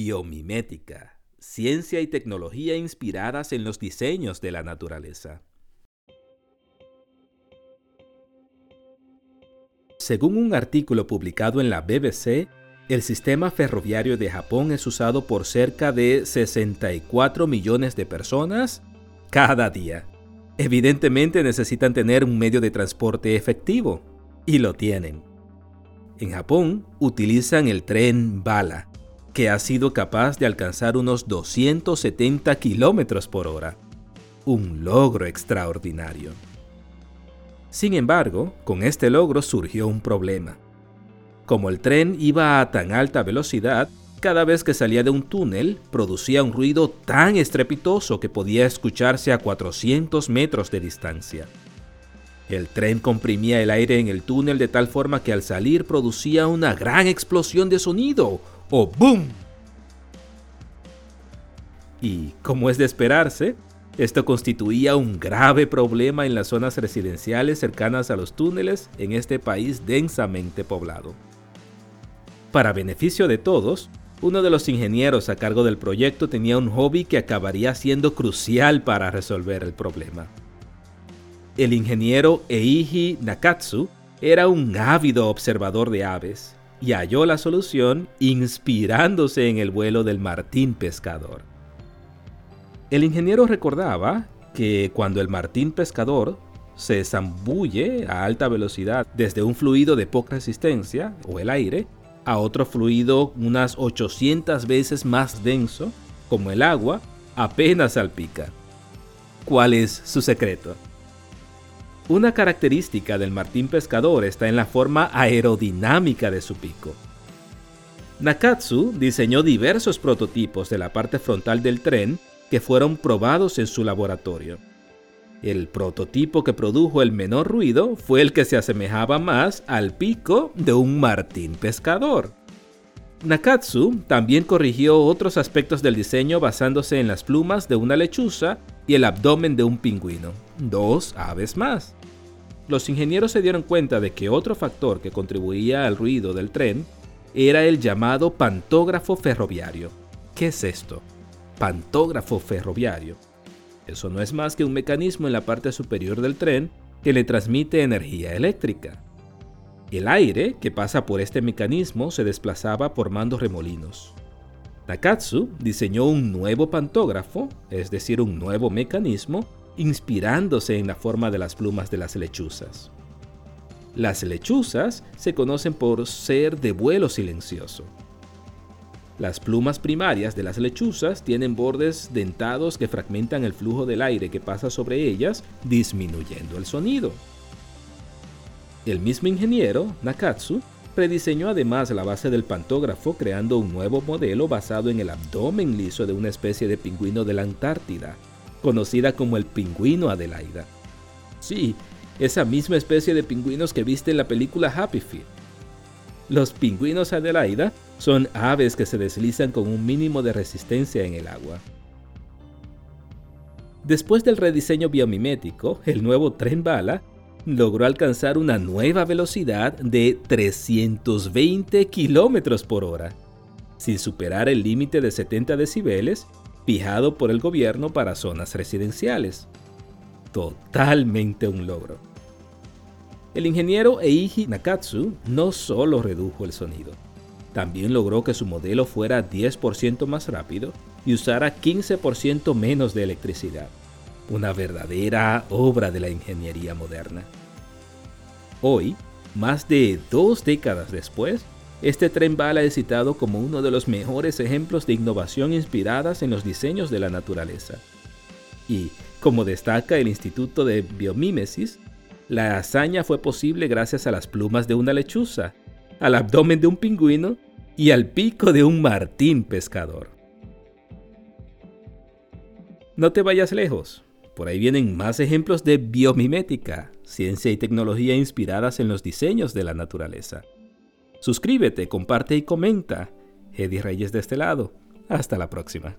Biomimética, ciencia y tecnología inspiradas en los diseños de la naturaleza. Según un artículo publicado en la BBC, el sistema ferroviario de Japón es usado por cerca de 64 millones de personas cada día. Evidentemente necesitan tener un medio de transporte efectivo, y lo tienen. En Japón utilizan el tren bala, que ha sido capaz de alcanzar unos 270 kilómetros por hora. Un logro extraordinario. Sin embargo, con este logro surgió un problema. Como el tren iba a tan alta velocidad, cada vez que salía de un túnel producía un ruido tan estrepitoso que podía escucharse a 400 metros de distancia. El tren comprimía el aire en el túnel de tal forma que al salir producía una gran explosión de sonido, o ¡boom! Y, como es de esperarse, esto constituía un grave problema en las zonas residenciales cercanas a los túneles en este país densamente poblado. Para beneficio de todos, uno de los ingenieros a cargo del proyecto tenía un hobby que acabaría siendo crucial para resolver el problema. El ingeniero Eiji Nakatsu era un ávido observador de aves y halló la solución inspirándose en el vuelo del martín pescador. El ingeniero recordaba que cuando el martín pescador se zambulle a alta velocidad desde un fluido de poca resistencia, o el aire, a otro fluido unas 800 veces más denso, como el agua, apenas salpica. ¿Cuál es su secreto? Una característica del martín pescador está en la forma aerodinámica de su pico. Nakatsu diseñó diversos prototipos de la parte frontal del tren que fueron probados en su laboratorio. El prototipo que produjo el menor ruido fue el que se asemejaba más al pico de un martín pescador. Nakatsu también corrigió otros aspectos del diseño basándose en las plumas de una lechuza y el abdomen de un pingüino, dos aves más. Los ingenieros se dieron cuenta de que otro factor que contribuía al ruido del tren era el llamado pantógrafo ferroviario. ¿Qué es esto? Pantógrafo ferroviario. Eso no es más que un mecanismo en la parte superior del tren que le transmite energía eléctrica. El aire que pasa por este mecanismo se desplazaba formando remolinos. Nakatsu diseñó un nuevo pantógrafo, es decir, un nuevo mecanismo, inspirándose en la forma de las plumas de las lechuzas. Las lechuzas se conocen por ser de vuelo silencioso. Las plumas primarias de las lechuzas tienen bordes dentados que fragmentan el flujo del aire que pasa sobre ellas, disminuyendo el sonido. El mismo ingeniero, Nakatsu, rediseñó además la base del pantógrafo creando un nuevo modelo basado en el abdomen liso de una especie de pingüino de la Antártida, conocida como el pingüino Adelaida. Sí, esa misma especie de pingüinos que viste en la película Happy Feet. Los pingüinos Adelaida son aves que se deslizan con un mínimo de resistencia en el agua. Después del rediseño biomimético, el nuevo tren bala logró alcanzar una nueva velocidad de 320 km por hora, sin superar el límite de 70 decibeles fijado por el gobierno para zonas residenciales. Totalmente un logro. El ingeniero Eiji Nakatsu no solo redujo el sonido, también logró que su modelo fuera 10% más rápido y usara 15% menos de electricidad una verdadera obra de la ingeniería moderna. Hoy, más de dos décadas después, este tren bala es citado como uno de los mejores ejemplos de innovación inspiradas en los diseños de la naturaleza. Y, como destaca el Instituto de Biomímesis, la hazaña fue posible gracias a las plumas de una lechuza, al abdomen de un pingüino y al pico de un martín pescador. No te vayas lejos, por ahí vienen más ejemplos de biomimética, ciencia y tecnología inspiradas en los diseños de la naturaleza. Suscríbete, comparte y comenta. Eddie Reyes de este lado. Hasta la próxima.